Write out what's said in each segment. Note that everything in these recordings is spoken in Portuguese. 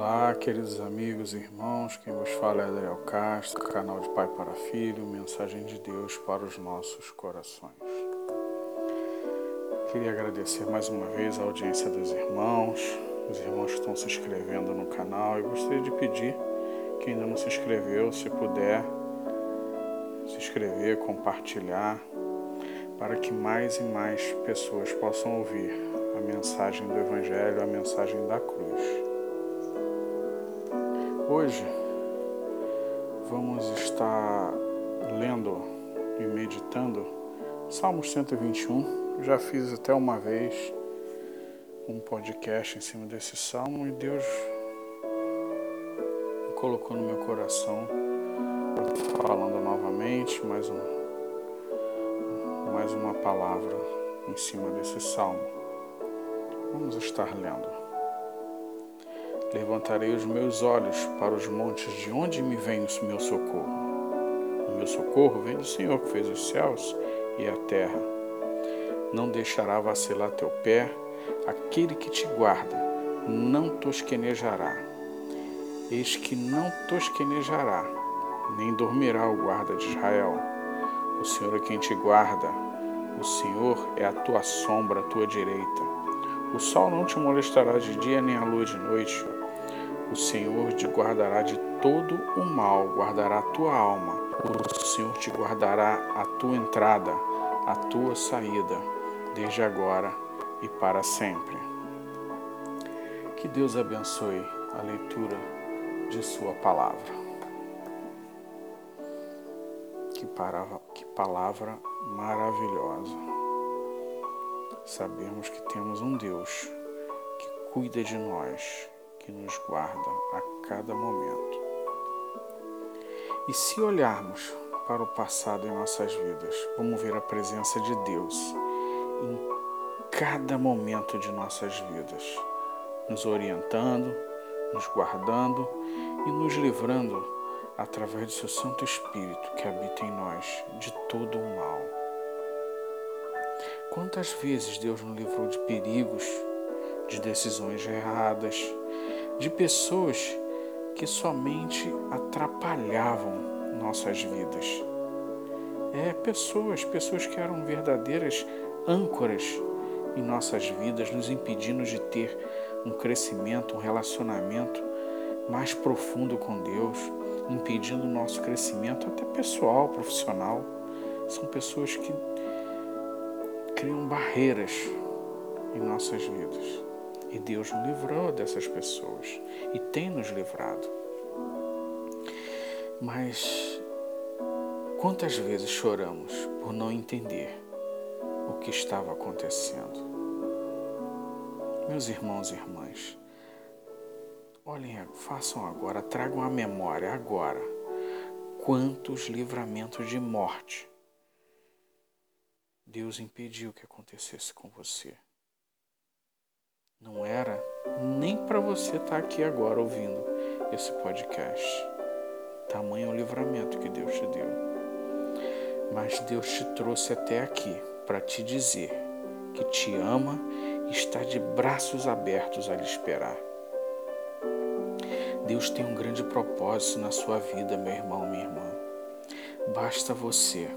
Olá, queridos amigos e irmãos, quem vos fala é Adriel Castro, canal de Pai para Filho, mensagem de Deus para os nossos corações. Queria agradecer mais uma vez a audiência dos irmãos, os irmãos que estão se inscrevendo no canal e gostaria de pedir que ainda não se inscreveu, se puder se inscrever, compartilhar, para que mais e mais pessoas possam ouvir a mensagem do Evangelho, a mensagem da cruz. Hoje vamos estar lendo e meditando Salmos 121. Já fiz até uma vez um podcast em cima desse salmo e Deus colocou no meu coração falando novamente mais, um, mais uma palavra em cima desse salmo. Vamos estar lendo. Levantarei os meus olhos para os montes, de onde me vem o meu socorro? O meu socorro vem do Senhor que fez os céus e a terra. Não deixará vacilar teu pé, aquele que te guarda não tosquenejará. Eis que não tosquenejará, nem dormirá o guarda de Israel. O Senhor é quem te guarda, o Senhor é a tua sombra, a tua direita. O sol não te molestará de dia, nem a lua de noite. O Senhor te guardará de todo o mal, guardará a tua alma. O Senhor te guardará a tua entrada, a tua saída, desde agora e para sempre. Que Deus abençoe a leitura de Sua palavra. Que, para, que palavra maravilhosa. Sabemos que temos um Deus que cuida de nós que nos guarda a cada momento. E se olharmos para o passado em nossas vidas, vamos ver a presença de Deus em cada momento de nossas vidas, nos orientando, nos guardando e nos livrando através do seu Santo Espírito que habita em nós de todo o mal. Quantas vezes Deus nos livrou de perigos, de decisões erradas, de pessoas que somente atrapalhavam nossas vidas. É, pessoas, pessoas que eram verdadeiras âncoras em nossas vidas, nos impedindo de ter um crescimento, um relacionamento mais profundo com Deus, impedindo o nosso crescimento, até pessoal, profissional. São pessoas que criam barreiras em nossas vidas. E Deus nos livrou dessas pessoas e tem nos livrado. Mas quantas vezes choramos por não entender o que estava acontecendo? Meus irmãos e irmãs, olhem, façam agora, tragam à memória agora quantos livramentos de morte Deus impediu que acontecesse com você. Não era nem para você estar tá aqui agora ouvindo esse podcast. Tamanho o livramento que Deus te deu. Mas Deus te trouxe até aqui para te dizer que te ama e está de braços abertos a lhe esperar. Deus tem um grande propósito na sua vida, meu irmão, minha irmã. Basta você,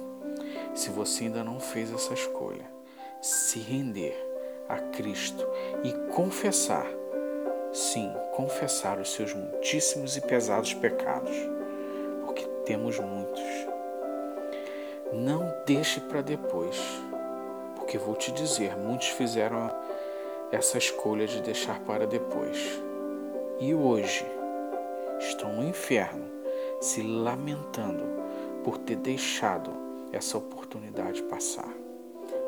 se você ainda não fez essa escolha, se render a Cristo e confessar, sim, confessar os seus muitíssimos e pesados pecados, porque temos muitos. Não deixe para depois, porque vou te dizer, muitos fizeram essa escolha de deixar para depois. E hoje estão no inferno se lamentando por ter deixado essa oportunidade passar.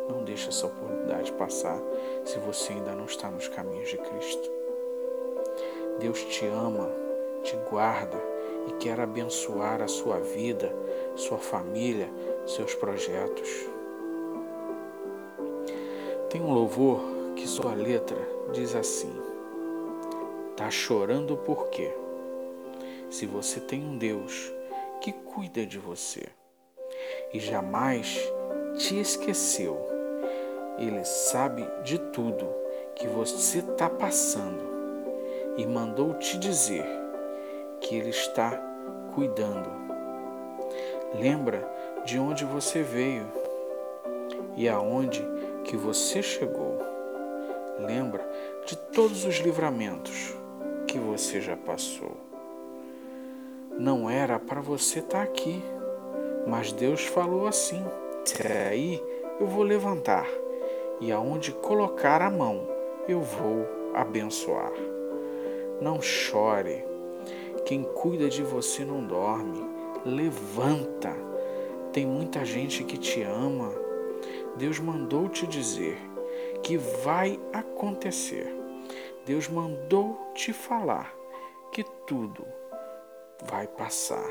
Não deixe essa oportunidade passar se você ainda não está nos caminhos de Cristo. Deus te ama, te guarda e quer abençoar a sua vida, sua família, seus projetos. Tem um louvor que sua letra diz assim: Tá chorando por quê? Se você tem um Deus que cuida de você e jamais te esqueceu ele sabe de tudo que você está passando e mandou te dizer que Ele está cuidando. Lembra de onde você veio e aonde que você chegou. Lembra de todos os livramentos que você já passou. Não era para você estar tá aqui, mas Deus falou assim: aí eu vou levantar e aonde colocar a mão eu vou abençoar. Não chore. Quem cuida de você não dorme. Levanta. Tem muita gente que te ama. Deus mandou te dizer que vai acontecer. Deus mandou te falar que tudo vai passar.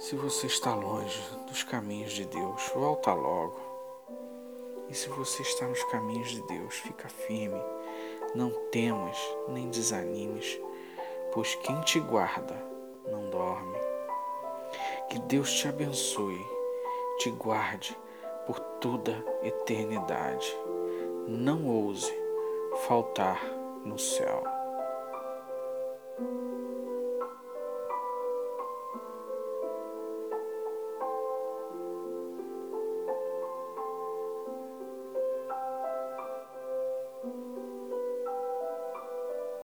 Se você está longe dos caminhos de Deus, volta logo. E se você está nos caminhos de Deus, fica firme. Não temas nem desanimes, pois quem te guarda não dorme. Que Deus te abençoe, te guarde por toda eternidade. Não ouse faltar no céu.